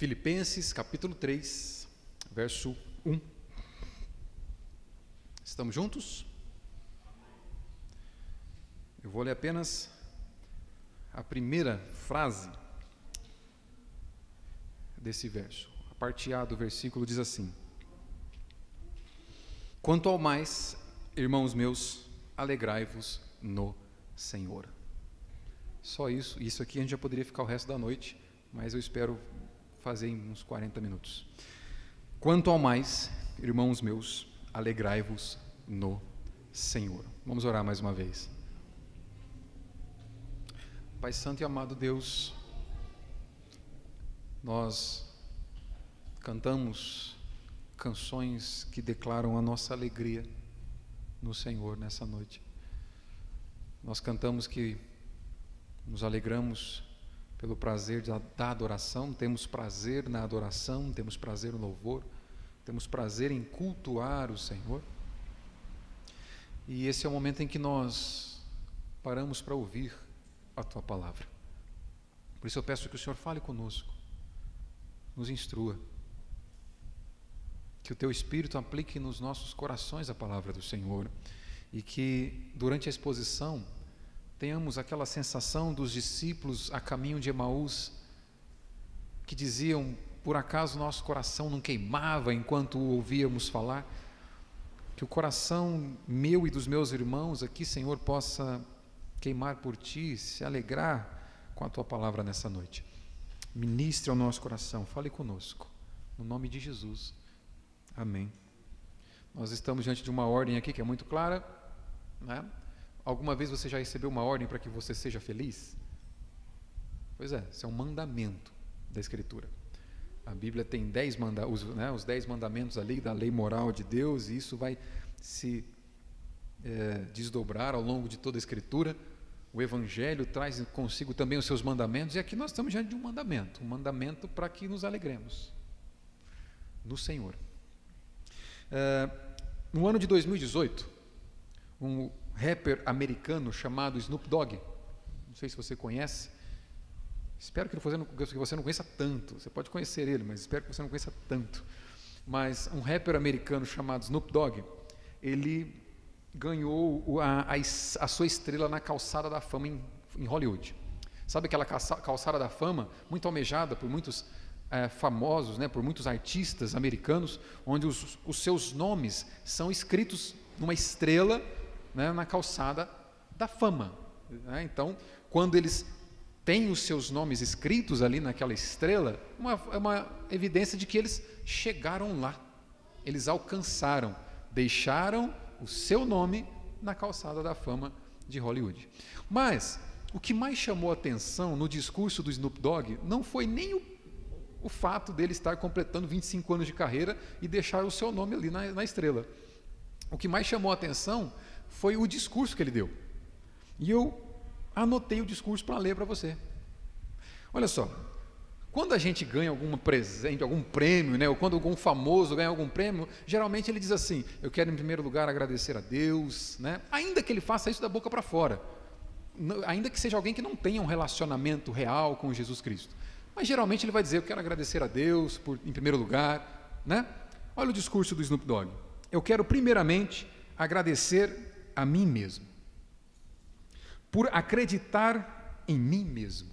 Filipenses capítulo 3, verso 1. Estamos juntos? Eu vou ler apenas a primeira frase desse verso. A parte A do versículo diz assim: Quanto ao mais, irmãos meus, alegrai-vos no Senhor. Só isso, isso aqui a gente já poderia ficar o resto da noite, mas eu espero fazer em uns 40 minutos. Quanto ao mais, irmãos meus, alegrai-vos no Senhor. Vamos orar mais uma vez. Pai Santo e amado Deus, nós cantamos canções que declaram a nossa alegria no Senhor nessa noite. Nós cantamos que nos alegramos pelo prazer da adoração, temos prazer na adoração, temos prazer no louvor, temos prazer em cultuar o Senhor. E esse é o momento em que nós paramos para ouvir a tua palavra. Por isso eu peço que o Senhor fale conosco, nos instrua, que o teu Espírito aplique nos nossos corações a palavra do Senhor e que durante a exposição tenhamos aquela sensação dos discípulos a caminho de Emaús, que diziam: por acaso nosso coração não queimava enquanto ouvíamos falar? Que o coração meu e dos meus irmãos aqui, Senhor, possa queimar por ti, se alegrar com a tua palavra nessa noite. Ministre ao nosso coração, fale conosco, no nome de Jesus. Amém. Nós estamos diante de uma ordem aqui que é muito clara, né? Alguma vez você já recebeu uma ordem para que você seja feliz? Pois é, isso é um mandamento da Escritura. A Bíblia tem dez manda os, né, os dez mandamentos ali da lei moral de Deus, e isso vai se é, desdobrar ao longo de toda a Escritura. O Evangelho traz consigo também os seus mandamentos, e aqui nós estamos diante de um mandamento um mandamento para que nos alegremos no Senhor. É, no ano de 2018, um rapper americano chamado Snoop Dogg. Não sei se você conhece. Espero que você, não, conheça tanto. Você pode conhecer ele, mas espero que você não conheça tanto. Mas um rapper americano chamado Snoop Dogg, ele ganhou a, a, a sua estrela na calçada da fama em, em Hollywood. Sabe aquela calçada da fama, muito almejada por muitos é, famosos, né, por muitos artistas americanos, onde os, os seus nomes são escritos numa estrela né, na calçada da fama. Né? Então, quando eles têm os seus nomes escritos ali naquela estrela, uma, é uma evidência de que eles chegaram lá, eles alcançaram, deixaram o seu nome na calçada da fama de Hollywood. Mas o que mais chamou atenção no discurso do Snoop Dogg não foi nem o, o fato dele estar completando 25 anos de carreira e deixar o seu nome ali na, na estrela. O que mais chamou atenção foi o discurso que ele deu. E eu anotei o discurso para ler para você. Olha só, quando a gente ganha algum presente, algum prêmio, né, ou quando algum famoso ganha algum prêmio, geralmente ele diz assim: Eu quero em primeiro lugar agradecer a Deus, né? ainda que ele faça isso da boca para fora, ainda que seja alguém que não tenha um relacionamento real com Jesus Cristo. Mas geralmente ele vai dizer: Eu quero agradecer a Deus por, em primeiro lugar. Né? Olha o discurso do Snoop Dogg. Eu quero primeiramente agradecer a mim mesmo, por acreditar em mim mesmo.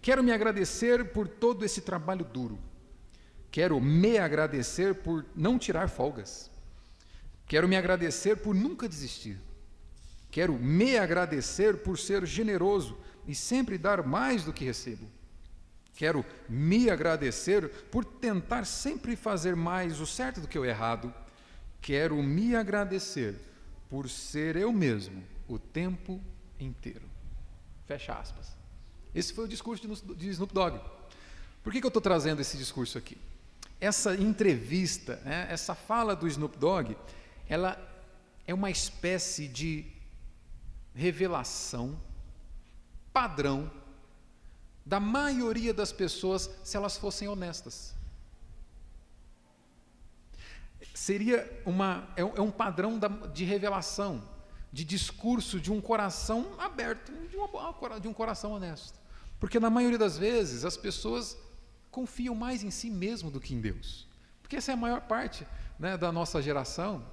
Quero me agradecer por todo esse trabalho duro. Quero me agradecer por não tirar folgas. Quero me agradecer por nunca desistir. Quero me agradecer por ser generoso e sempre dar mais do que recebo. Quero me agradecer por tentar sempre fazer mais o certo do que o errado. Quero me agradecer por ser eu mesmo o tempo inteiro. Fecha aspas. Esse foi o discurso de Snoop Dogg. Por que, que eu estou trazendo esse discurso aqui? Essa entrevista, né, essa fala do Snoop Dogg, ela é uma espécie de revelação padrão da maioria das pessoas se elas fossem honestas seria uma, é, um é padrão de revelação, de discurso de um coração aberto, de, uma, de um coração honesto. Porque na maioria das vezes as pessoas confiam mais em si mesmo do que em Deus. Porque essa é a maior parte né, da nossa geração,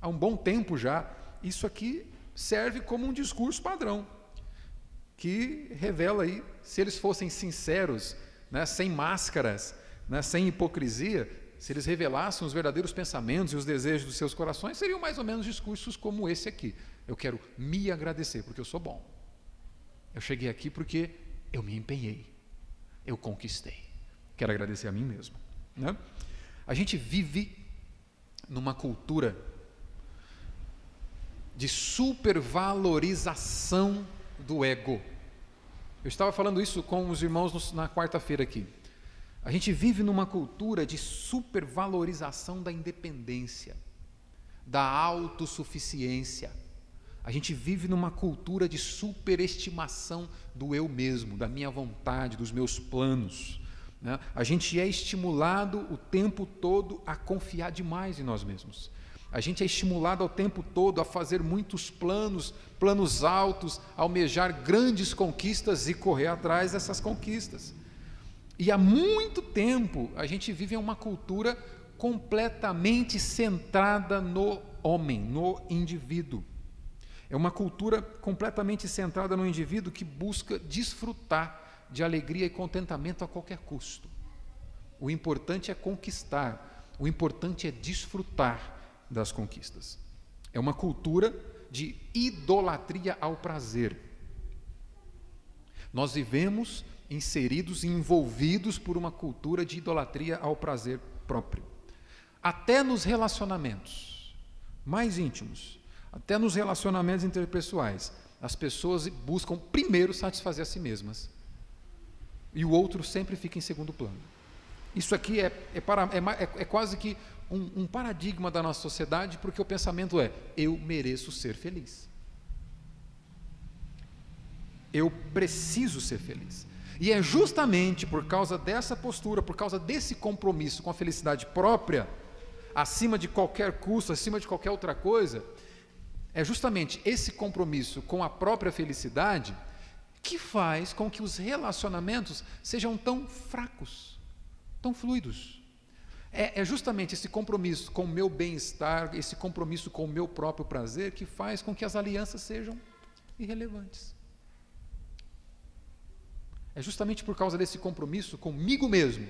há um bom tempo já. Isso aqui serve como um discurso padrão, que revela aí, se eles fossem sinceros, né, sem máscaras, né, sem hipocrisia, se eles revelassem os verdadeiros pensamentos e os desejos dos seus corações, seriam mais ou menos discursos como esse aqui. Eu quero me agradecer porque eu sou bom. Eu cheguei aqui porque eu me empenhei, eu conquistei. Quero agradecer a mim mesmo. Né? A gente vive numa cultura de supervalorização do ego. Eu estava falando isso com os irmãos na quarta-feira aqui. A gente vive numa cultura de supervalorização da independência, da autossuficiência. A gente vive numa cultura de superestimação do eu mesmo, da minha vontade, dos meus planos. Né? A gente é estimulado o tempo todo a confiar demais em nós mesmos. A gente é estimulado ao tempo todo a fazer muitos planos, planos altos, almejar grandes conquistas e correr atrás dessas conquistas. E há muito tempo a gente vive em uma cultura completamente centrada no homem, no indivíduo. É uma cultura completamente centrada no indivíduo que busca desfrutar de alegria e contentamento a qualquer custo. O importante é conquistar, o importante é desfrutar das conquistas. É uma cultura de idolatria ao prazer. Nós vivemos inseridos e envolvidos por uma cultura de idolatria ao prazer próprio. Até nos relacionamentos mais íntimos, até nos relacionamentos interpessoais, as pessoas buscam primeiro satisfazer a si mesmas. E o outro sempre fica em segundo plano. Isso aqui é, é, para, é, é, é quase que um, um paradigma da nossa sociedade, porque o pensamento é: eu mereço ser feliz. Eu preciso ser feliz. E é justamente por causa dessa postura, por causa desse compromisso com a felicidade própria, acima de qualquer custo, acima de qualquer outra coisa, é justamente esse compromisso com a própria felicidade que faz com que os relacionamentos sejam tão fracos, tão fluidos. É, é justamente esse compromisso com o meu bem-estar, esse compromisso com o meu próprio prazer, que faz com que as alianças sejam irrelevantes. É justamente por causa desse compromisso comigo mesmo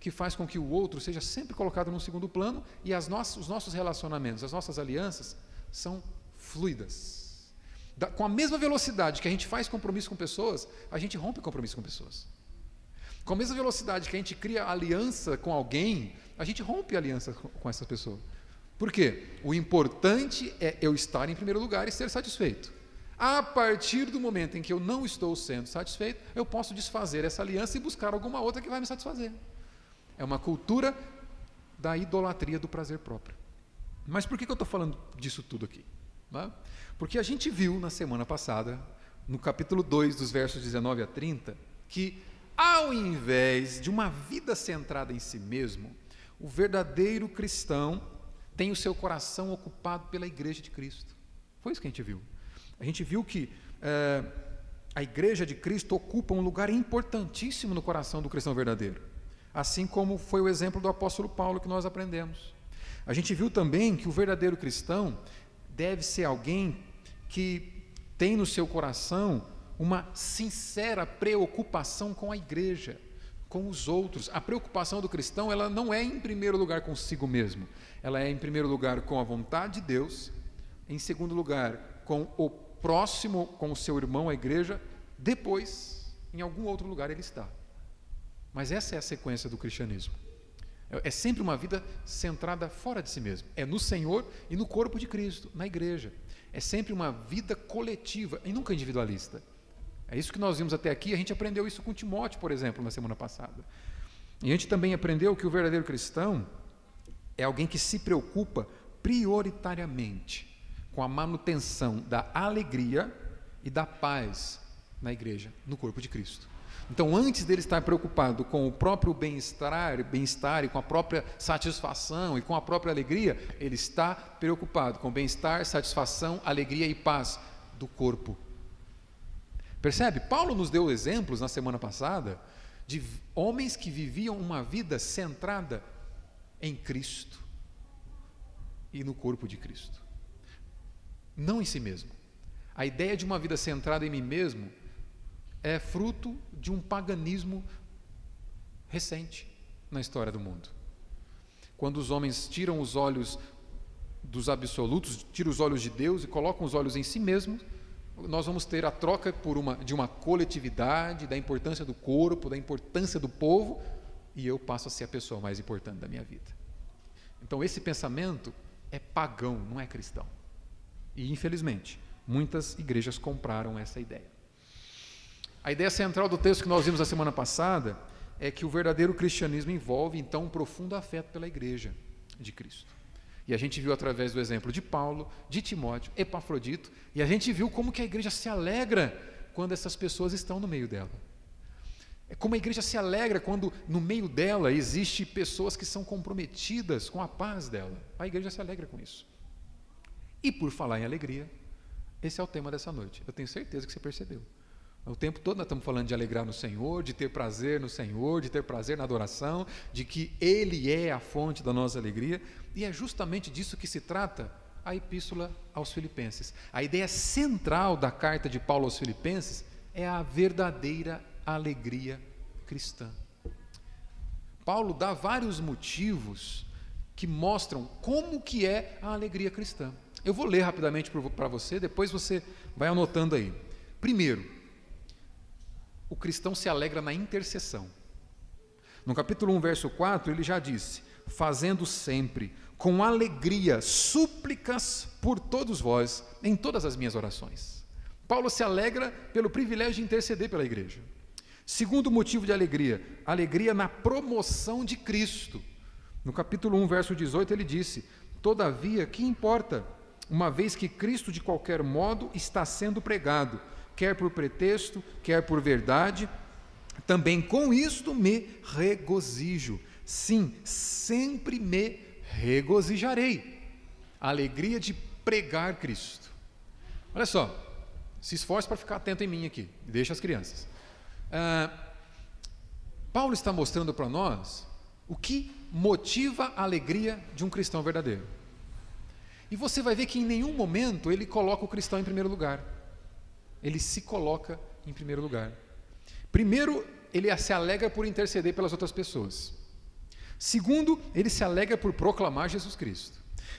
que faz com que o outro seja sempre colocado num segundo plano e as os nossos relacionamentos, as nossas alianças são fluidas. Da, com a mesma velocidade que a gente faz compromisso com pessoas, a gente rompe compromisso com pessoas. Com a mesma velocidade que a gente cria aliança com alguém, a gente rompe aliança com, com essa pessoa. Por quê? O importante é eu estar em primeiro lugar e ser satisfeito. A partir do momento em que eu não estou sendo satisfeito, eu posso desfazer essa aliança e buscar alguma outra que vai me satisfazer. É uma cultura da idolatria do prazer próprio. Mas por que, eu estou falando disso tudo aqui? Né? Porque a gente viu na semana passada, no capítulo 2, dos versos 19 a 30, que ao invés de uma vida centrada em si mesmo, o verdadeiro cristão tem o seu coração ocupado pela igreja de Cristo. Foi isso que a gente viu. A gente viu que é, a igreja de Cristo ocupa um lugar importantíssimo no coração do cristão verdadeiro, assim como foi o exemplo do apóstolo Paulo que nós aprendemos. A gente viu também que o verdadeiro cristão deve ser alguém que tem no seu coração uma sincera preocupação com a igreja, com os outros. A preocupação do cristão, ela não é em primeiro lugar consigo mesmo. Ela é em primeiro lugar com a vontade de Deus, em segundo lugar com o próximo com o seu irmão, a igreja, depois, em algum outro lugar ele está. Mas essa é a sequência do cristianismo. É, é sempre uma vida centrada fora de si mesmo. É no Senhor e no corpo de Cristo, na igreja. É sempre uma vida coletiva e nunca individualista. É isso que nós vimos até aqui. A gente aprendeu isso com Timóteo, por exemplo, na semana passada. E a gente também aprendeu que o verdadeiro cristão é alguém que se preocupa prioritariamente com a manutenção da alegria e da paz na igreja, no corpo de Cristo. Então, antes dele estar preocupado com o próprio bem-estar, bem-estar e com a própria satisfação e com a própria alegria, ele está preocupado com bem-estar, satisfação, alegria e paz do corpo. Percebe? Paulo nos deu exemplos na semana passada de homens que viviam uma vida centrada em Cristo e no corpo de Cristo, não em si mesmo. A ideia de uma vida centrada em mim mesmo é fruto de um paganismo recente na história do mundo. Quando os homens tiram os olhos dos absolutos, tiram os olhos de Deus e colocam os olhos em si mesmos, nós vamos ter a troca por uma, de uma coletividade, da importância do corpo, da importância do povo, e eu passo a ser a pessoa mais importante da minha vida. Então, esse pensamento é pagão, não é cristão. E, infelizmente, muitas igrejas compraram essa ideia. A ideia central do texto que nós vimos a semana passada é que o verdadeiro cristianismo envolve, então, um profundo afeto pela igreja de Cristo. E a gente viu através do exemplo de Paulo, de Timóteo, Epafrodito, e a gente viu como que a igreja se alegra quando essas pessoas estão no meio dela. É como a igreja se alegra quando no meio dela existe pessoas que são comprometidas com a paz dela. A igreja se alegra com isso. E por falar em alegria, esse é o tema dessa noite. Eu tenho certeza que você percebeu. O tempo todo nós estamos falando de alegrar no Senhor, de ter prazer no Senhor, de ter prazer na adoração, de que Ele é a fonte da nossa alegria, e é justamente disso que se trata a Epístola aos Filipenses. A ideia central da carta de Paulo aos Filipenses é a verdadeira alegria cristã. Paulo dá vários motivos que mostram como que é a alegria cristã. Eu vou ler rapidamente para você, depois você vai anotando aí. Primeiro, o cristão se alegra na intercessão. No capítulo 1, verso 4, ele já disse: Fazendo sempre com alegria súplicas por todos vós em todas as minhas orações. Paulo se alegra pelo privilégio de interceder pela igreja. Segundo motivo de alegria, alegria na promoção de Cristo. No capítulo 1, verso 18, ele disse: Todavia, que importa, uma vez que Cristo de qualquer modo está sendo pregado, quer por pretexto, quer por verdade, também com isto me regozijo. Sim, sempre me regozijarei. A alegria de pregar Cristo. Olha só, se esforce para ficar atento em mim aqui, deixa as crianças. Ah, Paulo está mostrando para nós o que motiva a alegria de um cristão verdadeiro. E você vai ver que em nenhum momento ele coloca o cristão em primeiro lugar ele se coloca em primeiro lugar. Primeiro, ele se alegra por interceder pelas outras pessoas. Segundo, ele se alegra por proclamar Jesus Cristo.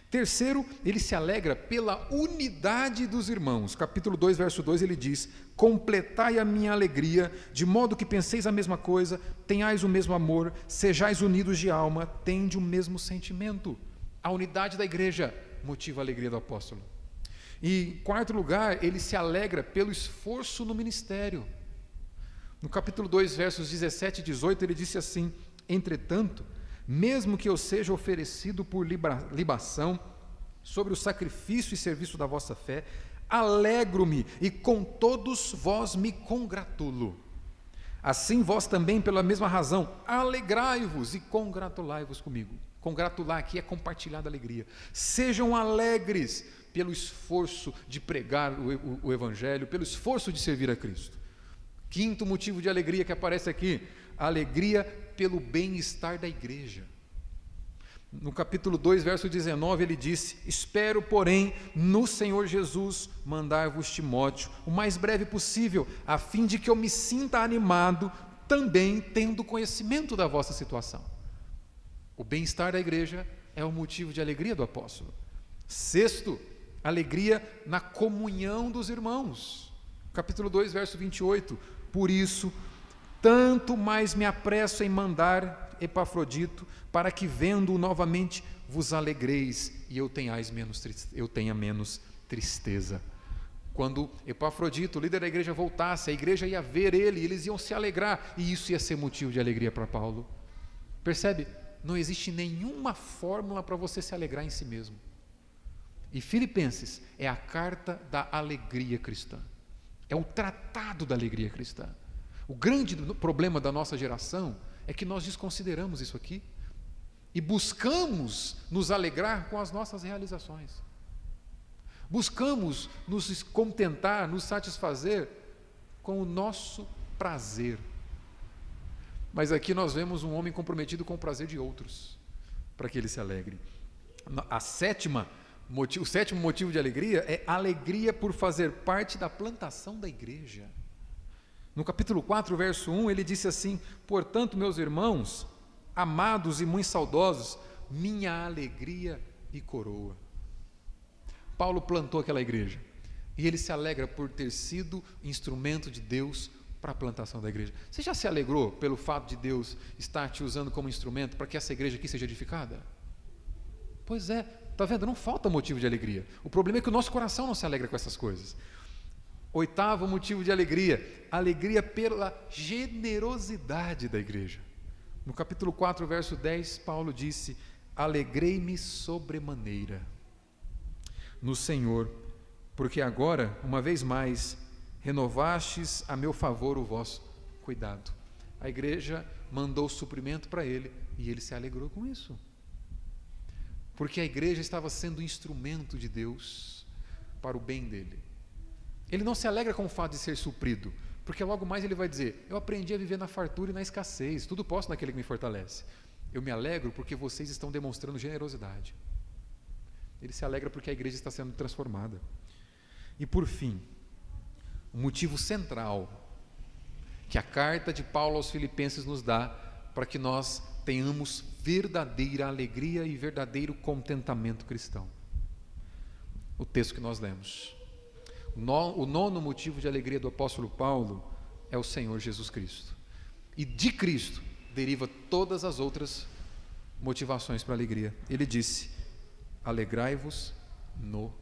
Terceiro, ele se alegra pela unidade dos irmãos. Capítulo 2, verso 2, ele diz: Completai a minha alegria, de modo que penseis a mesma coisa, tenhais o mesmo amor, sejais unidos de alma, tende o mesmo sentimento. A unidade da igreja motiva a alegria do apóstolo. E, em quarto lugar, ele se alegra pelo esforço no ministério. No capítulo 2, versos 17 e 18, ele disse assim: Entretanto, mesmo que eu seja oferecido por libação sobre o sacrifício e serviço da vossa fé, alegro-me e com todos vós me congratulo. Assim vós também, pela mesma razão, alegrai-vos e congratulai-vos comigo. Congratular aqui é compartilhar da alegria. Sejam alegres, pelo esforço de pregar o, o, o Evangelho, pelo esforço de servir a Cristo. Quinto motivo de alegria que aparece aqui: alegria pelo bem-estar da igreja. No capítulo 2, verso 19, ele disse: Espero, porém, no Senhor Jesus mandar-vos Timóteo o mais breve possível, a fim de que eu me sinta animado, também tendo conhecimento da vossa situação. O bem-estar da igreja é o motivo de alegria do apóstolo. Sexto, alegria na comunhão dos irmãos. Capítulo 2, verso 28. Por isso, tanto mais me apresso em mandar Epafrodito, para que vendo-o novamente vos alegreis e eu, tenhais menos, eu tenha menos tristeza. Quando Epafrodito, líder da igreja, voltasse, a igreja ia ver ele, eles iam se alegrar, e isso ia ser motivo de alegria para Paulo. Percebe? Não existe nenhuma fórmula para você se alegrar em si mesmo. E Filipenses é a carta da alegria cristã. É o tratado da alegria cristã. O grande problema da nossa geração é que nós desconsideramos isso aqui e buscamos nos alegrar com as nossas realizações. Buscamos nos contentar, nos satisfazer com o nosso prazer. Mas aqui nós vemos um homem comprometido com o prazer de outros, para que ele se alegre. A sétima o sétimo motivo de alegria é alegria por fazer parte da plantação da igreja. No capítulo 4, verso 1, ele disse assim: Portanto, meus irmãos, amados e muito saudosos, minha alegria e coroa. Paulo plantou aquela igreja e ele se alegra por ter sido instrumento de Deus para a plantação da igreja. Você já se alegrou pelo fato de Deus estar te usando como instrumento para que essa igreja aqui seja edificada? Pois é, Está vendo? Não falta motivo de alegria. O problema é que o nosso coração não se alegra com essas coisas. Oitavo motivo de alegria: alegria pela generosidade da igreja. No capítulo 4, verso 10, Paulo disse: Alegrei-me sobremaneira no Senhor, porque agora, uma vez mais, renovastes a meu favor o vosso cuidado. A igreja mandou suprimento para ele e ele se alegrou com isso porque a igreja estava sendo instrumento de Deus para o bem dele. Ele não se alegra com o fato de ser suprido, porque logo mais ele vai dizer: Eu aprendi a viver na fartura e na escassez, tudo posso naquele que me fortalece. Eu me alegro porque vocês estão demonstrando generosidade. Ele se alegra porque a igreja está sendo transformada. E por fim, o motivo central que a carta de Paulo aos Filipenses nos dá para que nós tenhamos verdadeira alegria e verdadeiro contentamento cristão. O texto que nós lemos. O nono motivo de alegria do apóstolo Paulo é o Senhor Jesus Cristo. E de Cristo deriva todas as outras motivações para alegria. Ele disse: Alegrai-vos no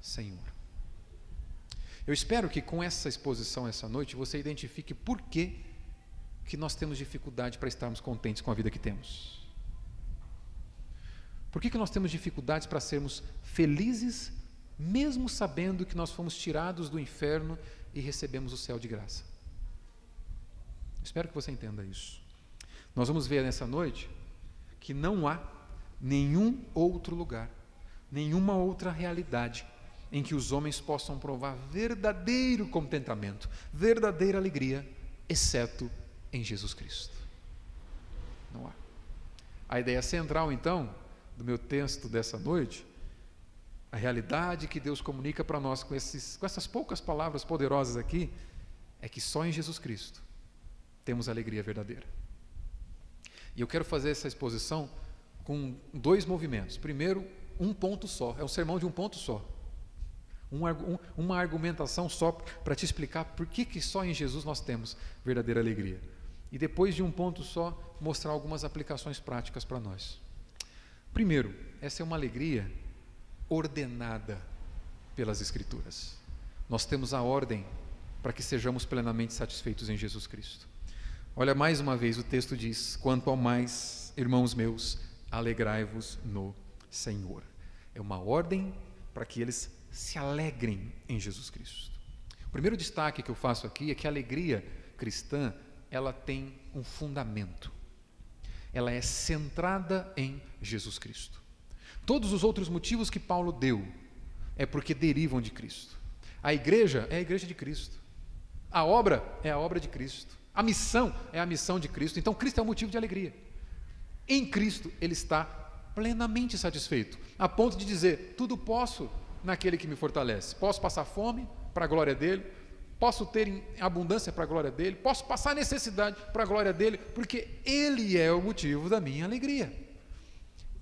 Senhor. Eu espero que com essa exposição essa noite você identifique por que que nós temos dificuldade para estarmos contentes com a vida que temos? Por que, que nós temos dificuldades para sermos felizes, mesmo sabendo que nós fomos tirados do inferno e recebemos o céu de graça? Espero que você entenda isso. Nós vamos ver nessa noite que não há nenhum outro lugar, nenhuma outra realidade em que os homens possam provar verdadeiro contentamento, verdadeira alegria, exceto em Jesus Cristo. Não há. A ideia central, então, do meu texto dessa noite, a realidade que Deus comunica para nós com, esses, com essas poucas palavras poderosas aqui, é que só em Jesus Cristo temos alegria verdadeira. E eu quero fazer essa exposição com dois movimentos. Primeiro, um ponto só, é um sermão de um ponto só. Um, um, uma argumentação só para te explicar por que, que só em Jesus nós temos verdadeira alegria e depois de um ponto só, mostrar algumas aplicações práticas para nós. Primeiro, essa é uma alegria ordenada pelas Escrituras. Nós temos a ordem para que sejamos plenamente satisfeitos em Jesus Cristo. Olha, mais uma vez o texto diz: Quanto ao mais, irmãos meus, alegrai-vos no Senhor. É uma ordem para que eles se alegrem em Jesus Cristo. O primeiro destaque que eu faço aqui é que a alegria cristã ela tem um fundamento. Ela é centrada em Jesus Cristo. Todos os outros motivos que Paulo deu é porque derivam de Cristo. A igreja é a igreja de Cristo. A obra é a obra de Cristo. A missão é a missão de Cristo. Então Cristo é um motivo de alegria. Em Cristo ele está plenamente satisfeito, a ponto de dizer: tudo posso naquele que me fortalece. Posso passar fome para a glória dele, posso ter abundância para a glória dele, posso passar necessidade para a glória dele, porque ele é o motivo da minha alegria.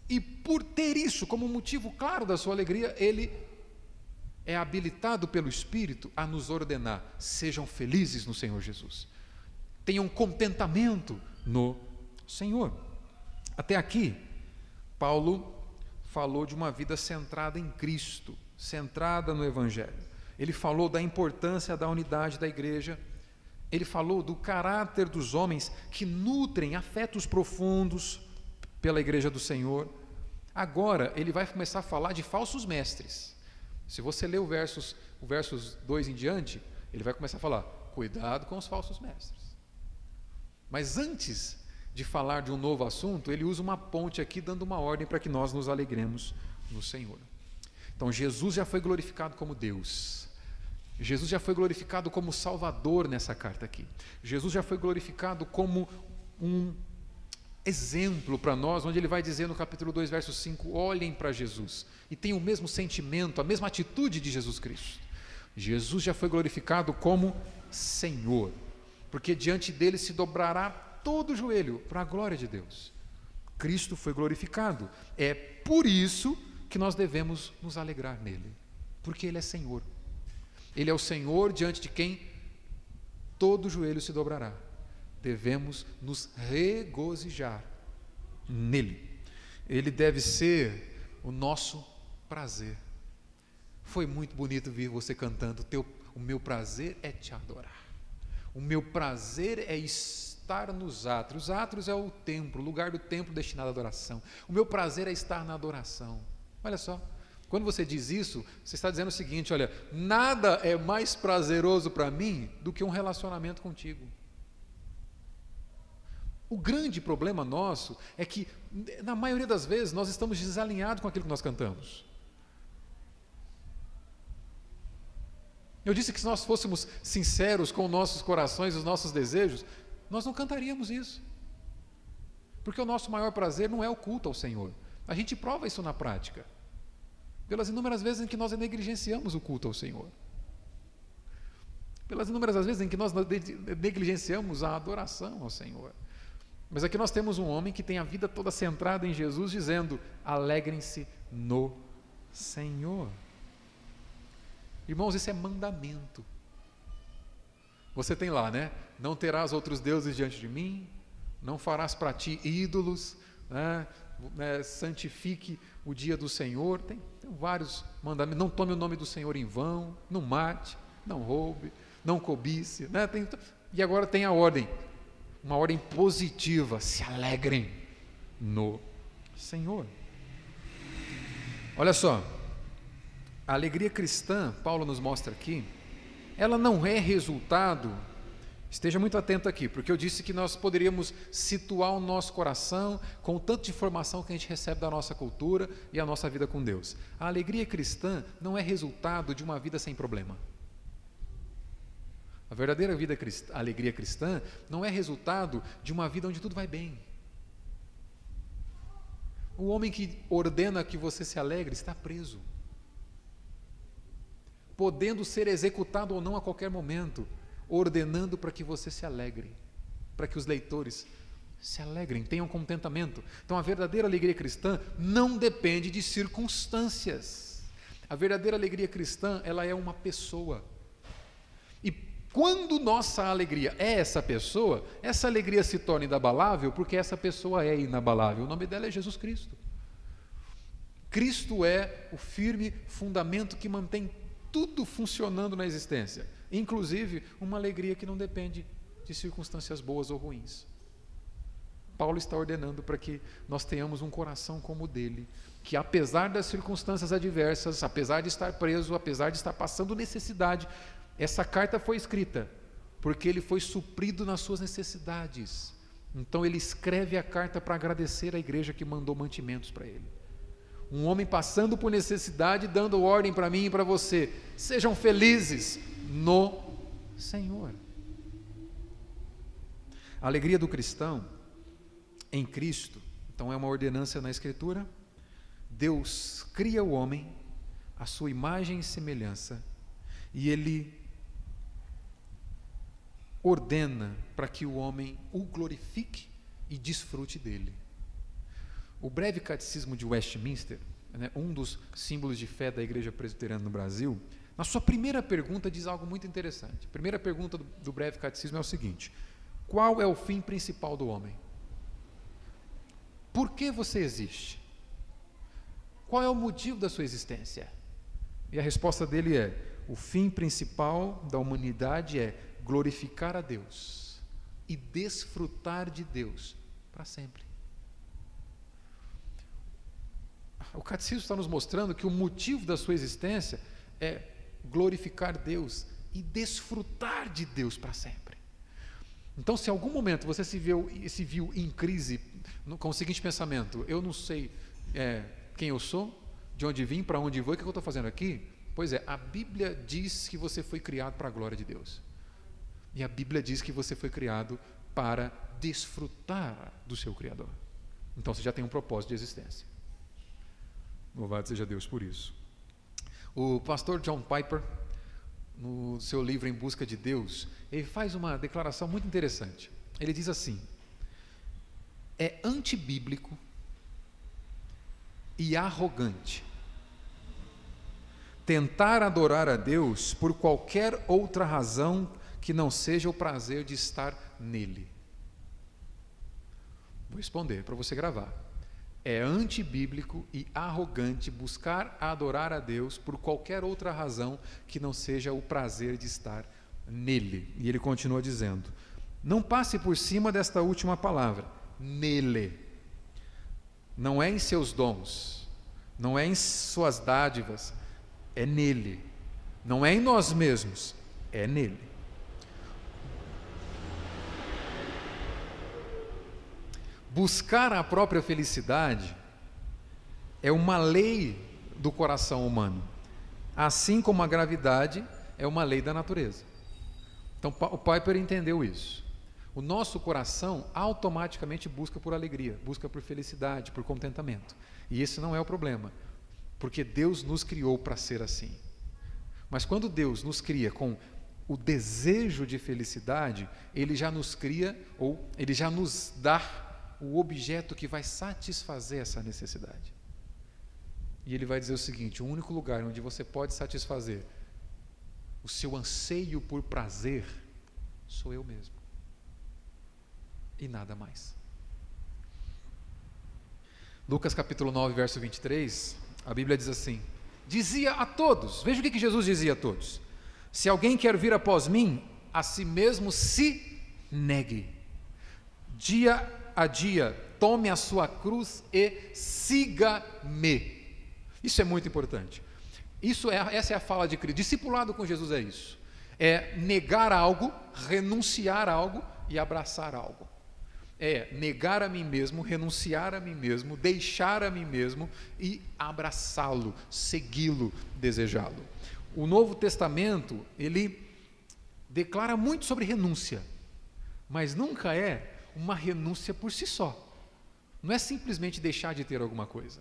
E por ter isso como motivo claro da sua alegria, ele é habilitado pelo Espírito a nos ordenar: sejam felizes no Senhor Jesus, tenham contentamento no Senhor. Até aqui, Paulo falou de uma vida centrada em Cristo, centrada no Evangelho ele falou da importância da unidade da igreja, ele falou do caráter dos homens que nutrem afetos profundos pela igreja do Senhor. Agora ele vai começar a falar de falsos mestres. Se você ler o versos, o versos 2 em diante, ele vai começar a falar: cuidado com os falsos mestres. Mas antes de falar de um novo assunto, ele usa uma ponte aqui, dando uma ordem para que nós nos alegremos no Senhor. Então, Jesus já foi glorificado como Deus. Jesus já foi glorificado como Salvador nessa carta aqui. Jesus já foi glorificado como um exemplo para nós, onde ele vai dizer no capítulo 2, verso 5: olhem para Jesus e tenham o mesmo sentimento, a mesma atitude de Jesus Cristo. Jesus já foi glorificado como Senhor, porque diante dele se dobrará todo o joelho para a glória de Deus. Cristo foi glorificado. É por isso que nós devemos nos alegrar nele, porque ele é Senhor. Ele é o Senhor diante de quem todo joelho se dobrará. Devemos nos regozijar nele. Ele deve ser o nosso prazer. Foi muito bonito ver você cantando. Teu, o meu prazer é te adorar. O meu prazer é estar nos átrios. Os átrios é o templo, o lugar do templo destinado à adoração. O meu prazer é estar na adoração. Olha só, quando você diz isso, você está dizendo o seguinte: olha, nada é mais prazeroso para mim do que um relacionamento contigo. O grande problema nosso é que, na maioria das vezes, nós estamos desalinhados com aquilo que nós cantamos. Eu disse que se nós fôssemos sinceros com nossos corações e os nossos desejos, nós não cantaríamos isso. Porque o nosso maior prazer não é o culto ao Senhor. A gente prova isso na prática. Pelas inúmeras vezes em que nós negligenciamos o culto ao Senhor. Pelas inúmeras vezes em que nós negligenciamos a adoração ao Senhor. Mas aqui nós temos um homem que tem a vida toda centrada em Jesus, dizendo: alegrem-se no Senhor. Irmãos, isso é mandamento. Você tem lá, né? Não terás outros deuses diante de mim, não farás para ti ídolos, né? Né? santifique o dia do Senhor. Tem, tem vários mandamentos. Não tome o nome do Senhor em vão, não mate, não roube, não cobice. Né? Tem, e agora tem a ordem: uma ordem positiva, se alegrem no Senhor. Olha só, a alegria cristã, Paulo nos mostra aqui, ela não é resultado, esteja muito atento aqui, porque eu disse que nós poderíamos situar o nosso coração com o tanto de informação que a gente recebe da nossa cultura e a nossa vida com Deus. A alegria cristã não é resultado de uma vida sem problema. A verdadeira vida cristã, alegria cristã não é resultado de uma vida onde tudo vai bem. O homem que ordena que você se alegre está preso, podendo ser executado ou não a qualquer momento, ordenando para que você se alegre, para que os leitores se alegrem, tenham contentamento. Então a verdadeira alegria cristã não depende de circunstâncias. A verdadeira alegria cristã, ela é uma pessoa. Quando nossa alegria é essa pessoa, essa alegria se torna inabalável porque essa pessoa é inabalável. O nome dela é Jesus Cristo. Cristo é o firme fundamento que mantém tudo funcionando na existência, inclusive uma alegria que não depende de circunstâncias boas ou ruins. Paulo está ordenando para que nós tenhamos um coração como o dele, que apesar das circunstâncias adversas, apesar de estar preso, apesar de estar passando necessidade, essa carta foi escrita porque ele foi suprido nas suas necessidades. Então ele escreve a carta para agradecer à igreja que mandou mantimentos para ele. Um homem passando por necessidade, dando ordem para mim e para você. Sejam felizes no Senhor. A alegria do cristão em Cristo, então é uma ordenança na Escritura. Deus cria o homem à sua imagem e semelhança, e ele ordena para que o homem o glorifique e desfrute dele. O breve catecismo de Westminster, né, um dos símbolos de fé da Igreja Presbiteriana no Brasil, na sua primeira pergunta diz algo muito interessante. A primeira pergunta do, do breve catecismo é o seguinte: Qual é o fim principal do homem? Por que você existe? Qual é o motivo da sua existência? E a resposta dele é: o fim principal da humanidade é glorificar a Deus e desfrutar de Deus para sempre. O catecismo está nos mostrando que o motivo da sua existência é glorificar Deus e desfrutar de Deus para sempre. Então, se em algum momento você se viu, se viu em crise com o seguinte pensamento: eu não sei é, quem eu sou, de onde vim, para onde vou, o que eu estou fazendo aqui? Pois é, a Bíblia diz que você foi criado para a glória de Deus. E a Bíblia diz que você foi criado para desfrutar do seu Criador. Então você já tem um propósito de existência. Louvado seja Deus por isso. O pastor John Piper, no seu livro Em Busca de Deus, ele faz uma declaração muito interessante. Ele diz assim: é antibíblico e arrogante tentar adorar a Deus por qualquer outra razão que não seja o prazer de estar nele. Vou responder para você gravar. É antibíblico e arrogante buscar adorar a Deus por qualquer outra razão que não seja o prazer de estar nele. E ele continua dizendo: Não passe por cima desta última palavra, nele. Não é em seus dons, não é em suas dádivas, é nele. Não é em nós mesmos, é nele. Buscar a própria felicidade é uma lei do coração humano, assim como a gravidade é uma lei da natureza. Então o Piper entendeu isso. O nosso coração automaticamente busca por alegria, busca por felicidade, por contentamento. E esse não é o problema, porque Deus nos criou para ser assim. Mas quando Deus nos cria com o desejo de felicidade, Ele já nos cria, ou Ele já nos dá o objeto que vai satisfazer essa necessidade. E ele vai dizer o seguinte: o único lugar onde você pode satisfazer o seu anseio por prazer sou eu mesmo. E nada mais. Lucas capítulo 9, verso 23, a Bíblia diz assim: Dizia a todos, veja o que Jesus dizia a todos: Se alguém quer vir após mim, a si mesmo se negue. Dia a dia, tome a sua cruz e siga-me. Isso é muito importante. Isso é, essa é a fala de Cristo. Discipulado com Jesus é isso. É negar algo, renunciar algo e abraçar algo. É negar a mim mesmo, renunciar a mim mesmo, deixar a mim mesmo e abraçá-lo, segui-lo, desejá-lo. O Novo Testamento, ele declara muito sobre renúncia, mas nunca é uma renúncia por si só. Não é simplesmente deixar de ter alguma coisa.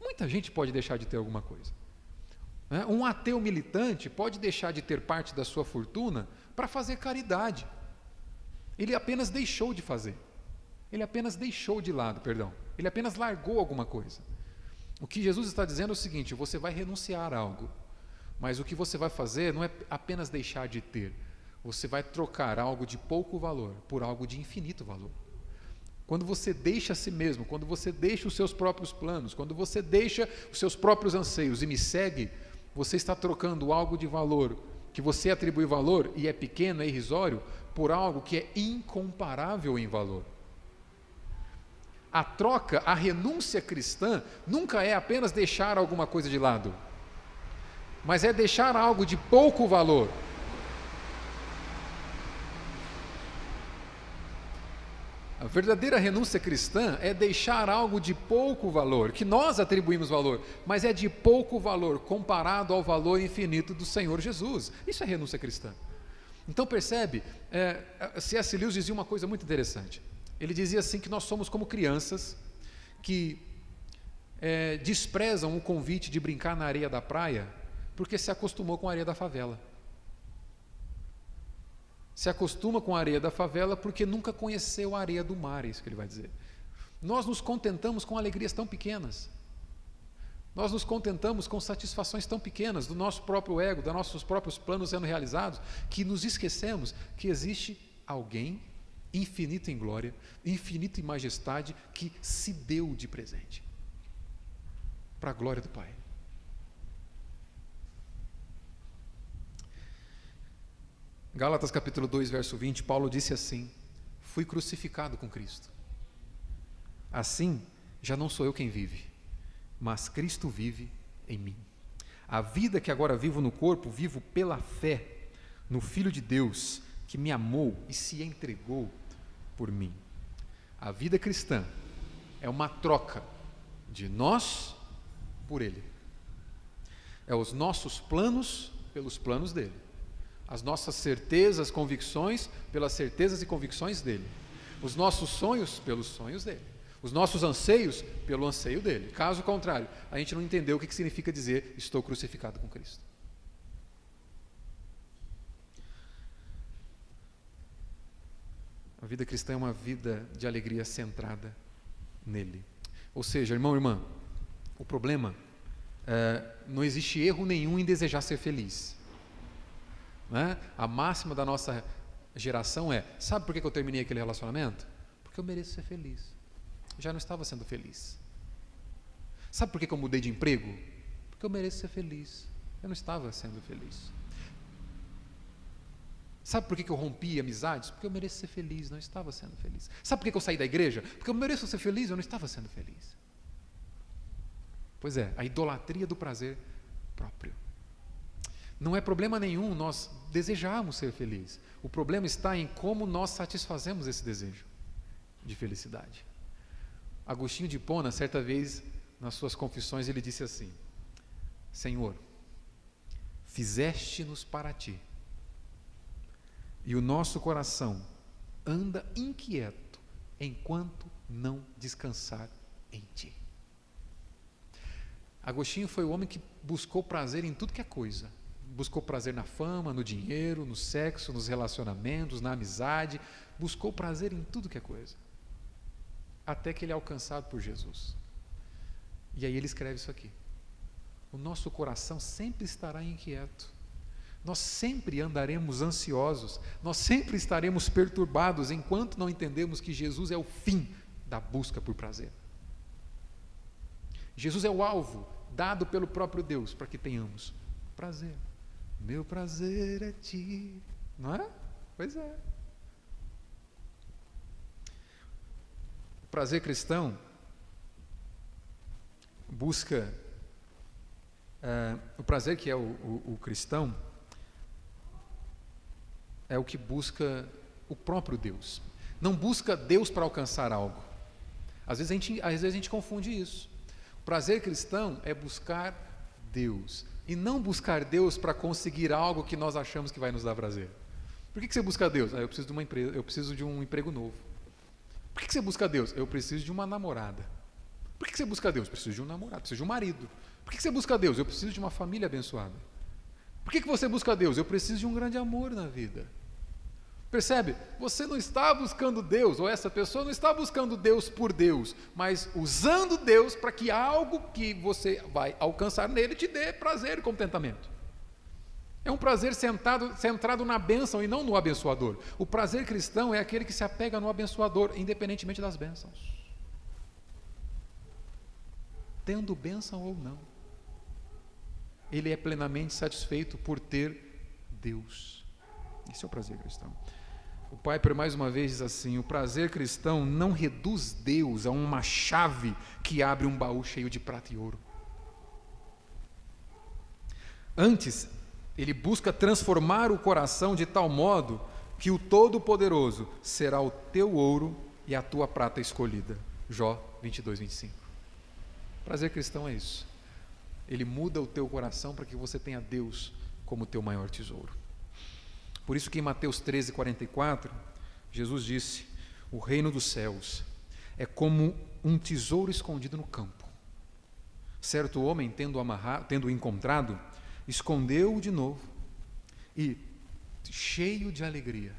Muita gente pode deixar de ter alguma coisa. Né? Um ateu militante pode deixar de ter parte da sua fortuna para fazer caridade. Ele apenas deixou de fazer. Ele apenas deixou de lado, perdão. Ele apenas largou alguma coisa. O que Jesus está dizendo é o seguinte: você vai renunciar a algo, mas o que você vai fazer não é apenas deixar de ter, você vai trocar algo de pouco valor por algo de infinito valor. Quando você deixa a si mesmo, quando você deixa os seus próprios planos, quando você deixa os seus próprios anseios e me segue, você está trocando algo de valor que você atribui valor e é pequeno, é irrisório, por algo que é incomparável em valor. A troca, a renúncia cristã, nunca é apenas deixar alguma coisa de lado, mas é deixar algo de pouco valor A verdadeira renúncia cristã é deixar algo de pouco valor, que nós atribuímos valor, mas é de pouco valor comparado ao valor infinito do Senhor Jesus. Isso é renúncia cristã. Então percebe, é, C.S. Lewis dizia uma coisa muito interessante. Ele dizia assim que nós somos como crianças que é, desprezam o convite de brincar na areia da praia porque se acostumou com a areia da favela se acostuma com a areia da favela porque nunca conheceu a areia do mar, é isso que ele vai dizer. Nós nos contentamos com alegrias tão pequenas. Nós nos contentamos com satisfações tão pequenas do nosso próprio ego, dos nossos próprios planos sendo realizados, que nos esquecemos que existe alguém infinito em glória, infinito em majestade, que se deu de presente para a glória do Pai. Gálatas capítulo 2, verso 20, Paulo disse assim: Fui crucificado com Cristo. Assim, já não sou eu quem vive, mas Cristo vive em mim. A vida que agora vivo no corpo, vivo pela fé no Filho de Deus, que me amou e se entregou por mim. A vida cristã é uma troca de nós por Ele. É os nossos planos pelos planos dele As nossas certezas, convicções, pelas certezas e convicções dele. Os nossos sonhos, pelos sonhos dele. Os nossos anseios, pelo anseio dele. Caso contrário, a gente não entendeu o que significa dizer estou crucificado com Cristo. A vida cristã é uma vida de alegria centrada nele. Ou seja, irmão, irmã, o problema é, não existe erro nenhum em desejar ser feliz. Né? A máxima da nossa geração é: sabe por que eu terminei aquele relacionamento? Porque eu mereço ser feliz. Eu já não estava sendo feliz. Sabe por que eu mudei de emprego? Porque eu mereço ser feliz. Eu não estava sendo feliz. Sabe por que eu rompi amizades? Porque eu mereço ser feliz, não estava sendo feliz. Sabe por que eu saí da igreja? Porque eu mereço ser feliz, eu não estava sendo feliz. Pois é, a idolatria do prazer próprio. Não é problema nenhum nós desejarmos ser felizes. O problema está em como nós satisfazemos esse desejo de felicidade. Agostinho de Pona, certa vez, nas suas confissões, ele disse assim: Senhor, fizeste-nos para ti e o nosso coração anda inquieto enquanto não descansar em ti. Agostinho foi o homem que buscou prazer em tudo que é coisa. Buscou prazer na fama, no dinheiro, no sexo, nos relacionamentos, na amizade. Buscou prazer em tudo que é coisa. Até que ele é alcançado por Jesus. E aí ele escreve isso aqui: O nosso coração sempre estará inquieto nós sempre andaremos ansiosos, nós sempre estaremos perturbados enquanto não entendemos que Jesus é o fim da busca por prazer. Jesus é o alvo dado pelo próprio Deus para que tenhamos prazer. Meu prazer é ti, não é? Pois é. O prazer cristão busca uh, o prazer que é o, o, o cristão é o que busca o próprio Deus. Não busca Deus para alcançar algo. Às vezes, a gente, às vezes a gente confunde isso. O prazer cristão é buscar Deus. E não buscar Deus para conseguir algo que nós achamos que vai nos dar prazer. Por que, que você busca Deus? Ah, eu preciso de uma empresa, eu preciso de um emprego novo. Por que, que você busca Deus? Eu preciso de uma namorada. Por que, que você busca Deus? Eu preciso de um namorado, preciso de um marido. Por que, você busca Deus? Eu preciso de uma família abençoada. Por que, que você busca Deus? Eu preciso de um grande amor na vida. Percebe? Você não está buscando Deus, ou essa pessoa não está buscando Deus por Deus, mas usando Deus para que algo que você vai alcançar nele te dê prazer e contentamento. É um prazer sentado, centrado na bênção e não no abençoador. O prazer cristão é aquele que se apega no abençoador, independentemente das bênçãos. Tendo bênção ou não, ele é plenamente satisfeito por ter Deus. Esse é o prazer cristão. O Piper mais uma vez diz assim: o prazer cristão não reduz Deus a uma chave que abre um baú cheio de prata e ouro. Antes, ele busca transformar o coração de tal modo que o Todo-Poderoso será o teu ouro e a tua prata escolhida. Jó 22, 25. Prazer cristão é isso. Ele muda o teu coração para que você tenha Deus como teu maior tesouro. Por isso que em Mateus 13, 44, Jesus disse: O reino dos céus é como um tesouro escondido no campo. Certo homem, tendo, amarrado, tendo encontrado, escondeu-o de novo e, cheio de alegria,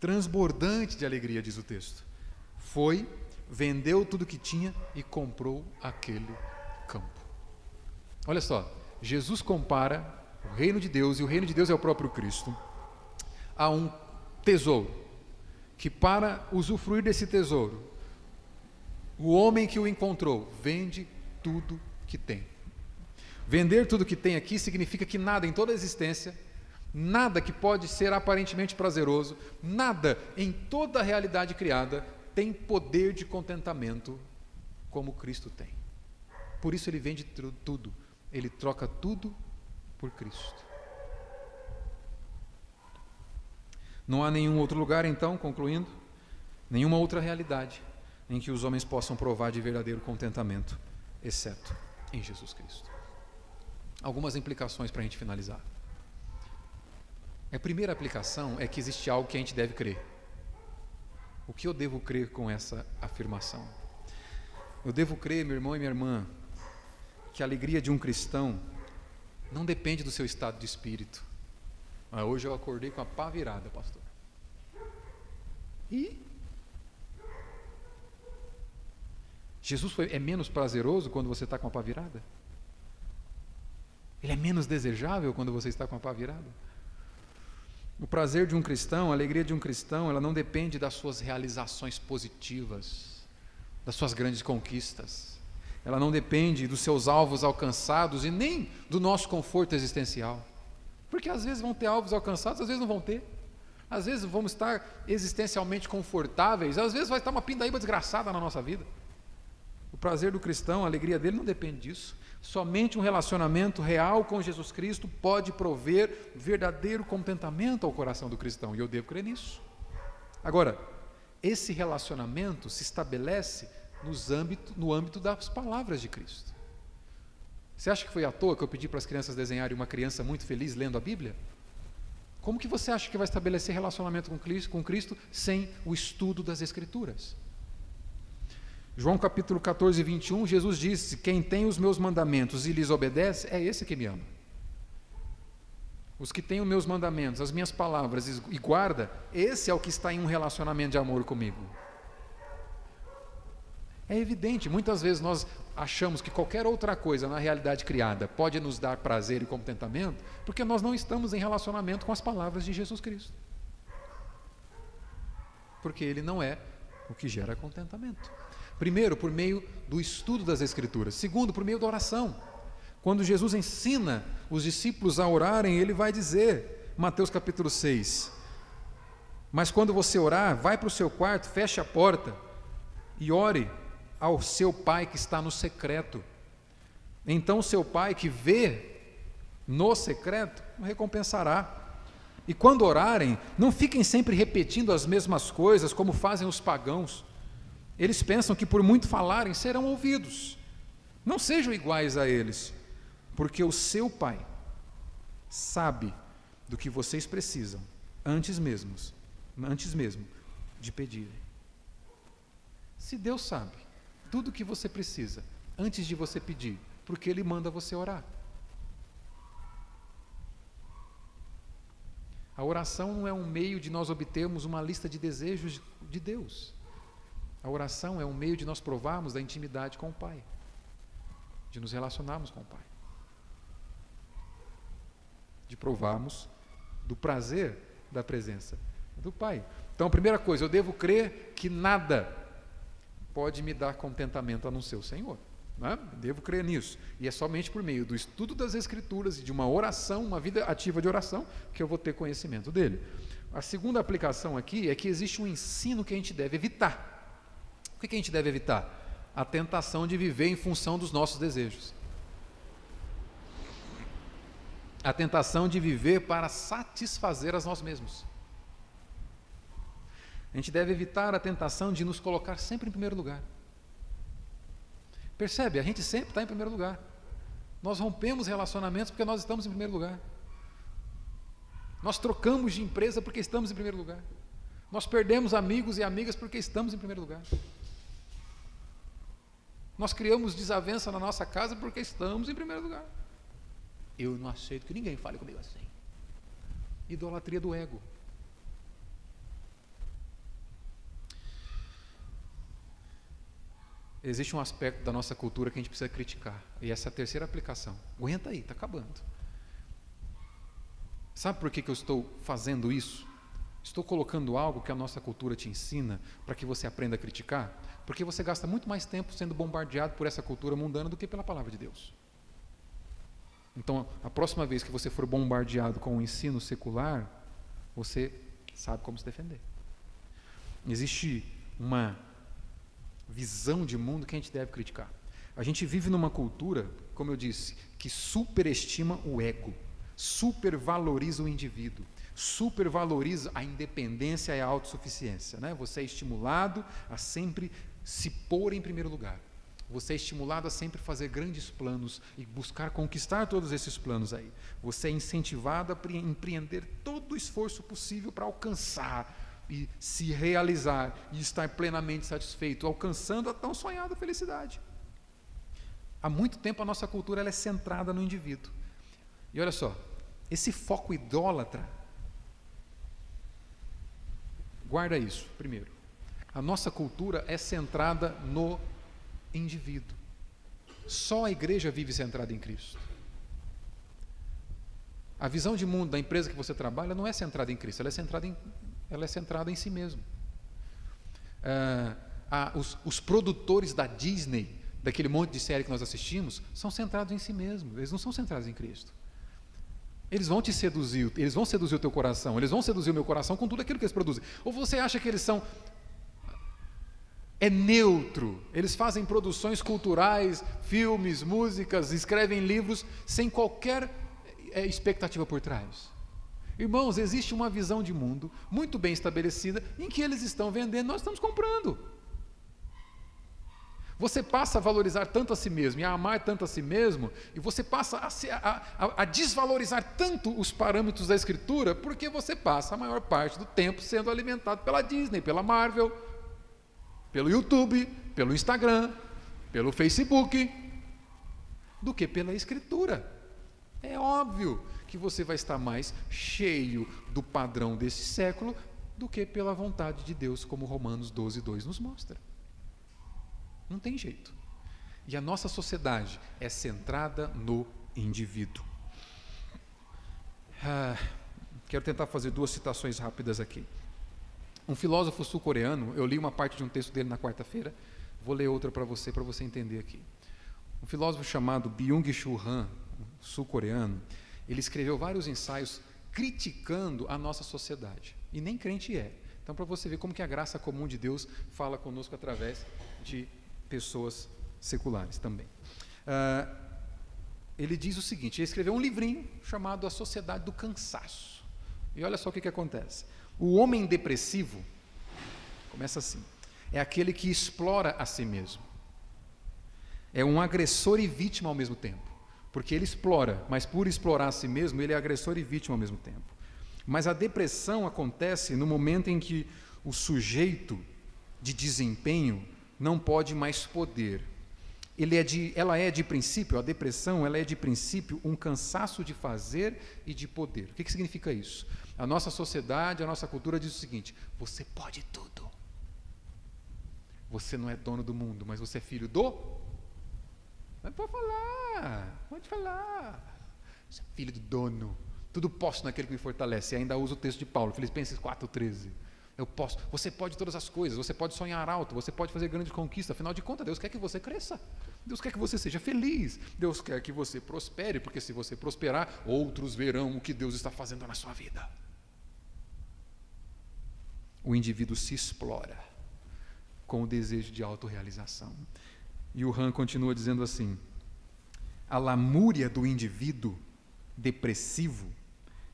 transbordante de alegria, diz o texto, foi, vendeu tudo que tinha e comprou aquele campo. Olha só, Jesus compara o reino de Deus, e o reino de Deus é o próprio Cristo, há um tesouro, que para usufruir desse tesouro, o homem que o encontrou vende tudo que tem. Vender tudo que tem aqui significa que nada em toda a existência, nada que pode ser aparentemente prazeroso, nada em toda a realidade criada tem poder de contentamento como Cristo tem. Por isso ele vende tudo, ele troca tudo por Cristo. Não há nenhum outro lugar, então, concluindo, nenhuma outra realidade em que os homens possam provar de verdadeiro contentamento, exceto em Jesus Cristo. Algumas implicações para a gente finalizar. A primeira aplicação é que existe algo que a gente deve crer. O que eu devo crer com essa afirmação? Eu devo crer, meu irmão e minha irmã, que a alegria de um cristão não depende do seu estado de espírito. Ah, hoje eu acordei com a pá virada, pastor. E Jesus foi, é menos prazeroso quando você está com a pá virada? Ele é menos desejável quando você está com a pá virada? O prazer de um cristão, a alegria de um cristão, ela não depende das suas realizações positivas, das suas grandes conquistas. Ela não depende dos seus alvos alcançados e nem do nosso conforto existencial. Porque às vezes vão ter alvos alcançados, às vezes não vão ter. Às vezes vamos estar existencialmente confortáveis, às vezes vai estar uma pindaíba desgraçada na nossa vida. O prazer do cristão, a alegria dele não depende disso. Somente um relacionamento real com Jesus Cristo pode prover verdadeiro contentamento ao coração do cristão, e eu devo crer nisso. Agora, esse relacionamento se estabelece âmbito, no âmbito das palavras de Cristo. Você acha que foi à toa que eu pedi para as crianças desenharem uma criança muito feliz lendo a Bíblia? Como que você acha que vai estabelecer relacionamento com Cristo, com Cristo sem o estudo das Escrituras? João capítulo 14, 21, Jesus disse: Quem tem os meus mandamentos e lhes obedece, é esse que me ama. Os que têm os meus mandamentos, as minhas palavras e guarda, esse é o que está em um relacionamento de amor comigo. É evidente, muitas vezes nós achamos que qualquer outra coisa na realidade criada pode nos dar prazer e contentamento, porque nós não estamos em relacionamento com as palavras de Jesus Cristo. Porque Ele não é o que gera contentamento. Primeiro, por meio do estudo das Escrituras. Segundo, por meio da oração. Quando Jesus ensina os discípulos a orarem, ele vai dizer, Mateus capítulo 6, mas quando você orar, vai para o seu quarto, feche a porta e ore ao seu pai que está no secreto. Então, seu pai que vê no secreto, recompensará. E quando orarem, não fiquem sempre repetindo as mesmas coisas como fazem os pagãos eles pensam que por muito falarem serão ouvidos. Não sejam iguais a eles, porque o seu Pai sabe do que vocês precisam antes mesmo, antes mesmo de pedirem. Se Deus sabe tudo o que você precisa antes de você pedir, porque Ele manda você orar. A oração não é um meio de nós obtermos uma lista de desejos de Deus. A oração é um meio de nós provarmos da intimidade com o Pai, de nos relacionarmos com o Pai, de provarmos do prazer da presença do Pai. Então, a primeira coisa, eu devo crer que nada pode me dar contentamento a não ser o Senhor. Né? Devo crer nisso. E é somente por meio do estudo das Escrituras e de uma oração, uma vida ativa de oração, que eu vou ter conhecimento dele. A segunda aplicação aqui é que existe um ensino que a gente deve evitar. O que a gente deve evitar? A tentação de viver em função dos nossos desejos. A tentação de viver para satisfazer a nós mesmos. A gente deve evitar a tentação de nos colocar sempre em primeiro lugar. Percebe? A gente sempre está em primeiro lugar. Nós rompemos relacionamentos porque nós estamos em primeiro lugar. Nós trocamos de empresa porque estamos em primeiro lugar. Nós perdemos amigos e amigas porque estamos em primeiro lugar. Nós criamos desavença na nossa casa porque estamos em primeiro lugar. Eu não aceito que ninguém fale comigo assim. Idolatria do ego. Existe um aspecto da nossa cultura que a gente precisa criticar. E essa é a terceira aplicação. Aguenta aí, está acabando. Sabe por que, que eu estou fazendo isso? Estou colocando algo que a nossa cultura te ensina para que você aprenda a criticar? Porque você gasta muito mais tempo sendo bombardeado por essa cultura mundana do que pela palavra de Deus. Então, a próxima vez que você for bombardeado com o ensino secular, você sabe como se defender. Existe uma visão de mundo que a gente deve criticar. A gente vive numa cultura, como eu disse, que superestima o ego, supervaloriza o indivíduo supervaloriza a independência e a autossuficiência. Né? Você é estimulado a sempre se pôr em primeiro lugar. Você é estimulado a sempre fazer grandes planos e buscar conquistar todos esses planos aí. Você é incentivado a empreender todo o esforço possível para alcançar e se realizar e estar plenamente satisfeito, alcançando a tão sonhada felicidade. Há muito tempo a nossa cultura é centrada no indivíduo. E olha só, esse foco idólatra, guarda isso primeiro. A nossa cultura é centrada no indivíduo. Só a igreja vive centrada em Cristo. A visão de mundo da empresa que você trabalha não é centrada em Cristo, ela é centrada em, ela é centrada em si mesmo. Ah, os, os produtores da Disney, daquele monte de série que nós assistimos, são centrados em si mesmos, eles não são centrados em Cristo. Eles vão te seduzir, eles vão seduzir o teu coração, eles vão seduzir o meu coração com tudo aquilo que eles produzem. Ou você acha que eles são é neutro. Eles fazem produções culturais, filmes, músicas, escrevem livros sem qualquer é, expectativa por trás. Irmãos, existe uma visão de mundo muito bem estabelecida em que eles estão vendendo, nós estamos comprando. Você passa a valorizar tanto a si mesmo e a amar tanto a si mesmo, e você passa a, se, a, a, a, desvalorizar tanto os parâmetros da Escritura, porque você passa a maior parte do tempo sendo alimentado pela Disney, pela Marvel, pelo YouTube, pelo Instagram, pelo Facebook, do que pela Escritura. É óbvio que você vai estar mais cheio do padrão desse século do que pela vontade de Deus, como Romanos 12, 2 nos mostra. Não tem jeito. E a nossa sociedade é centrada no indivíduo. Ah, quero tentar fazer duas citações rápidas aqui. Um filósofo sul-coreano, eu li uma parte de um texto dele na quarta-feira, vou ler outra para você, para você entender aqui. Um filósofo chamado Byung-Chul Han, sul-coreano, ele escreveu vários ensaios criticando a nossa sociedade. E nem crente é. Então, para você ver como que a graça comum de Deus fala conosco através de pessoas seculares também. Uh, ele diz o seguinte: ele escreveu um livrinho chamado A Sociedade do Cansaço. E olha só o que, que acontece. O homem depressivo, começa assim, é aquele que explora a si mesmo. É um agressor e vítima ao mesmo tempo. Porque ele explora, mas por explorar a si mesmo, ele é agressor e vítima ao mesmo tempo. Mas a depressão acontece no momento em que o sujeito de desempenho não pode mais poder. É de, ela é de princípio, a depressão, ela é de princípio um cansaço de fazer e de poder. O que, que significa isso? A nossa sociedade, a nossa cultura diz o seguinte: você pode tudo. Você não é dono do mundo, mas você é filho do. Mas pode falar, pode falar. Você é filho do dono. Tudo posso naquele que me fortalece. E ainda usa o texto de Paulo, Filipenses 4,13. Eu posso. Você pode todas as coisas, você pode sonhar alto, você pode fazer grandes conquistas. Afinal de contas, Deus quer que você cresça. Deus quer que você seja feliz. Deus quer que você prospere, porque se você prosperar, outros verão o que Deus está fazendo na sua vida o indivíduo se explora com o desejo de autorrealização. E o Han continua dizendo assim: a lamúria do indivíduo depressivo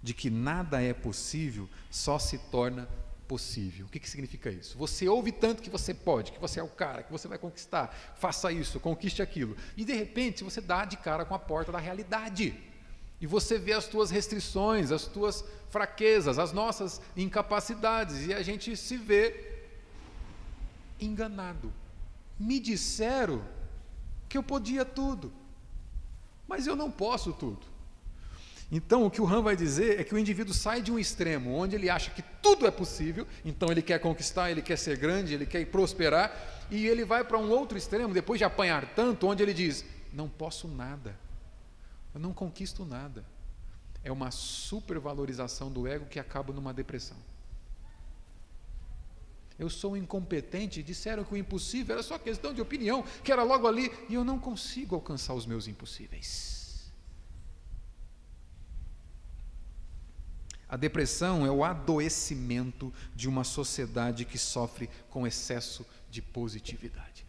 de que nada é possível só se torna possível. O que, que significa isso? Você ouve tanto que você pode, que você é o cara, que você vai conquistar, faça isso, conquiste aquilo. E de repente você dá de cara com a porta da realidade. E você vê as tuas restrições, as tuas fraquezas, as nossas incapacidades, e a gente se vê enganado. Me disseram que eu podia tudo, mas eu não posso tudo. Então, o que o Han vai dizer é que o indivíduo sai de um extremo onde ele acha que tudo é possível, então ele quer conquistar, ele quer ser grande, ele quer prosperar, e ele vai para um outro extremo, depois de apanhar tanto, onde ele diz: Não posso nada. Eu não conquisto nada. É uma supervalorização do ego que acaba numa depressão. Eu sou incompetente, disseram que o impossível era só questão de opinião, que era logo ali, e eu não consigo alcançar os meus impossíveis. A depressão é o adoecimento de uma sociedade que sofre com excesso de positividade.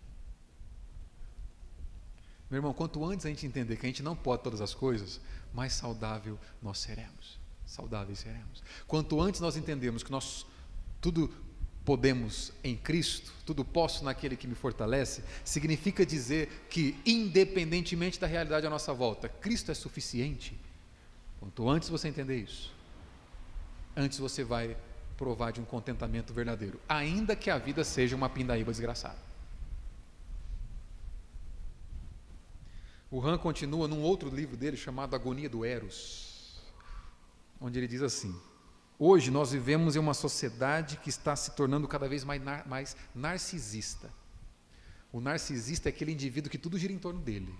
Meu irmão, quanto antes a gente entender que a gente não pode todas as coisas, mais saudável nós seremos. Saudáveis seremos. Quanto antes nós entendemos que nós tudo podemos em Cristo, tudo posso naquele que me fortalece, significa dizer que, independentemente da realidade à nossa volta, Cristo é suficiente. Quanto antes você entender isso, antes você vai provar de um contentamento verdadeiro, ainda que a vida seja uma pindaíba desgraçada. O Han continua num outro livro dele chamado Agonia do Eros, onde ele diz assim: Hoje nós vivemos em uma sociedade que está se tornando cada vez mais, mais narcisista. O narcisista é aquele indivíduo que tudo gira em torno dele.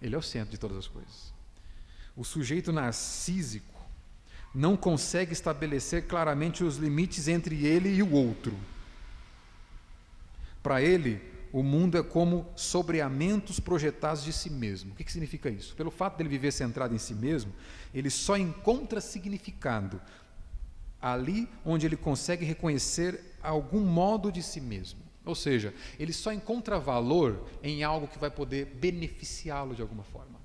Ele é o centro de todas as coisas. O sujeito narcísico não consegue estabelecer claramente os limites entre ele e o outro. Para ele, o mundo é como sobreamentos projetados de si mesmo. O que, que significa isso? Pelo fato dele viver centrado em si mesmo, ele só encontra significado ali onde ele consegue reconhecer algum modo de si mesmo. Ou seja, ele só encontra valor em algo que vai poder beneficiá-lo de alguma forma.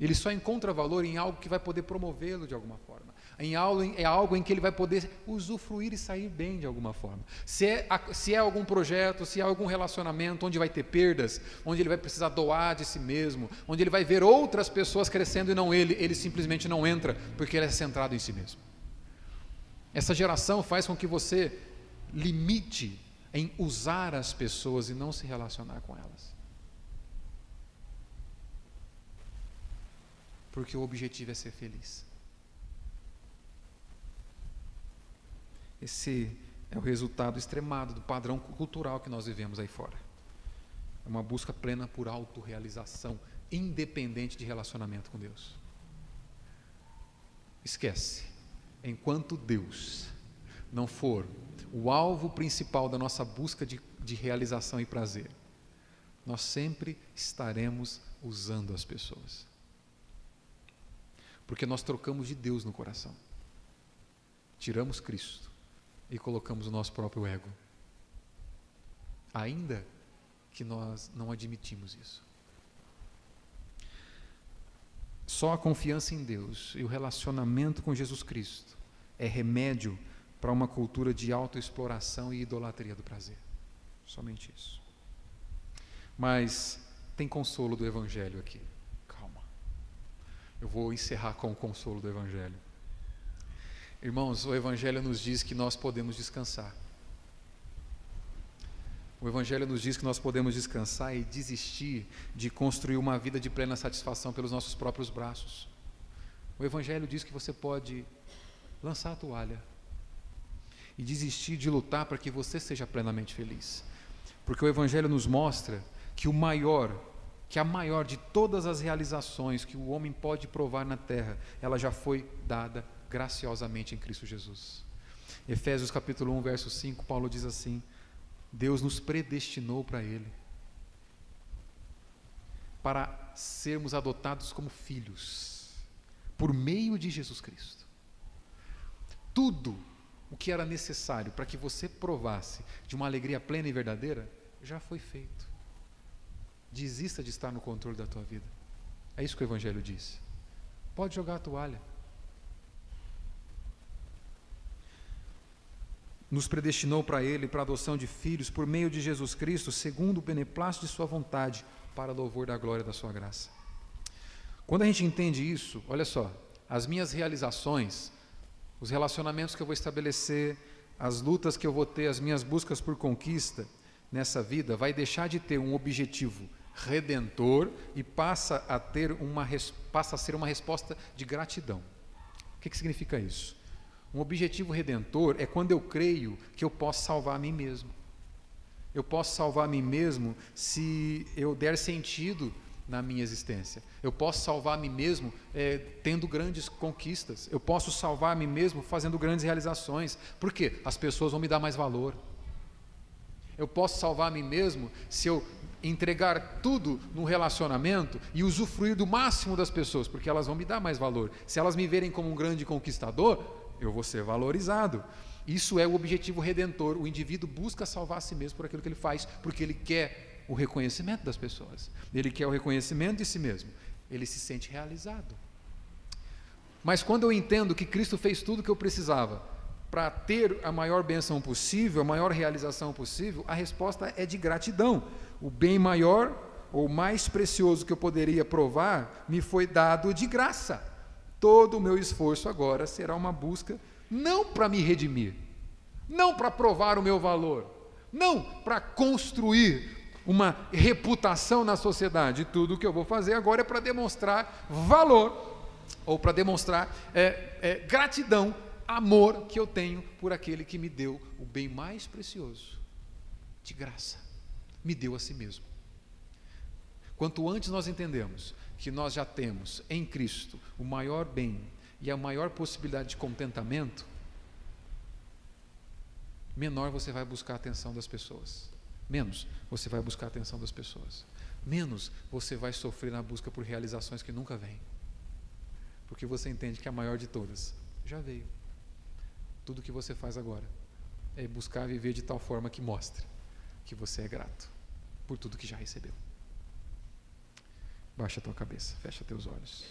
Ele só encontra valor em algo que vai poder promovê-lo de alguma forma. Em algo, é algo em que ele vai poder usufruir e sair bem de alguma forma. Se é, se é algum projeto, se é algum relacionamento onde vai ter perdas, onde ele vai precisar doar de si mesmo, onde ele vai ver outras pessoas crescendo e não ele, ele simplesmente não entra porque ele é centrado em si mesmo. Essa geração faz com que você limite em usar as pessoas e não se relacionar com elas. Porque o objetivo é ser feliz. Esse é o resultado extremado do padrão cultural que nós vivemos aí fora. É uma busca plena por autorrealização, independente de relacionamento com Deus. Esquece enquanto Deus não for o alvo principal da nossa busca de, de realização e prazer, nós sempre estaremos usando as pessoas. Porque nós trocamos de Deus no coração. Tiramos Cristo e colocamos o nosso próprio ego. Ainda que nós não admitimos isso. Só a confiança em Deus e o relacionamento com Jesus Cristo é remédio para uma cultura de autoexploração e idolatria do prazer. Somente isso. Mas tem consolo do Evangelho aqui. Calma. Eu vou encerrar com o consolo do Evangelho. Irmãos, o Evangelho nos diz que nós podemos descansar. O Evangelho nos diz que nós podemos descansar e desistir de construir uma vida de plena satisfação pelos nossos próprios braços. O Evangelho diz que você pode lançar a toalha e desistir de lutar para que você seja plenamente feliz. Porque o Evangelho nos mostra que o maior, que a maior de todas as realizações que o homem pode provar na terra, ela já foi dada graciosamente em Cristo Jesus. Efésios capítulo 1, verso 5, Paulo diz assim: Deus nos predestinou para Ele, para sermos adotados como filhos, por meio de Jesus Cristo. Tudo o que era necessário para que você provasse de uma alegria plena e verdadeira, já foi feito. Desista de estar no controle da tua vida. É isso que o Evangelho diz. Pode jogar a toalha. Nos predestinou para Ele, para a adoção de filhos, por meio de Jesus Cristo, segundo o beneplácito de Sua vontade, para louvor da glória da Sua graça. Quando a gente entende isso, olha só, as minhas realizações, os relacionamentos que eu vou estabelecer, as lutas que eu vou ter, as minhas buscas por conquista nessa vida, vai deixar de ter um objetivo redentor e passa a ter uma passa a ser uma resposta de gratidão. O que, que significa isso? Um objetivo redentor é quando eu creio que eu posso salvar a mim mesmo. Eu posso salvar a mim mesmo se eu der sentido na minha existência. Eu posso salvar a mim mesmo é, tendo grandes conquistas. Eu posso salvar a mim mesmo fazendo grandes realizações. Por quê? As pessoas vão me dar mais valor. Eu posso salvar a mim mesmo se eu entregar tudo no relacionamento e usufruir do máximo das pessoas, porque elas vão me dar mais valor. Se elas me verem como um grande conquistador, eu vou ser valorizado. Isso é o objetivo redentor. O indivíduo busca salvar a si mesmo por aquilo que ele faz, porque ele quer o reconhecimento das pessoas. Ele quer o reconhecimento de si mesmo. Ele se sente realizado. Mas quando eu entendo que Cristo fez tudo o que eu precisava para ter a maior bênção possível, a maior realização possível, a resposta é de gratidão. O bem maior ou mais precioso que eu poderia provar me foi dado de graça. Todo o meu esforço agora será uma busca não para me redimir, não para provar o meu valor, não para construir uma reputação na sociedade. Tudo o que eu vou fazer agora é para demonstrar valor ou para demonstrar é, é, gratidão amor que eu tenho por aquele que me deu o bem mais precioso, de graça, me deu a si mesmo. Quanto antes nós entendemos que nós já temos em Cristo o maior bem e a maior possibilidade de contentamento, menor você vai buscar a atenção das pessoas. Menos você vai buscar a atenção das pessoas. Menos você vai sofrer na busca por realizações que nunca vêm. Porque você entende que a maior de todas já veio. Tudo que você faz agora é buscar viver de tal forma que mostre que você é grato por tudo que já recebeu. Baixa a tua cabeça, fecha teus olhos.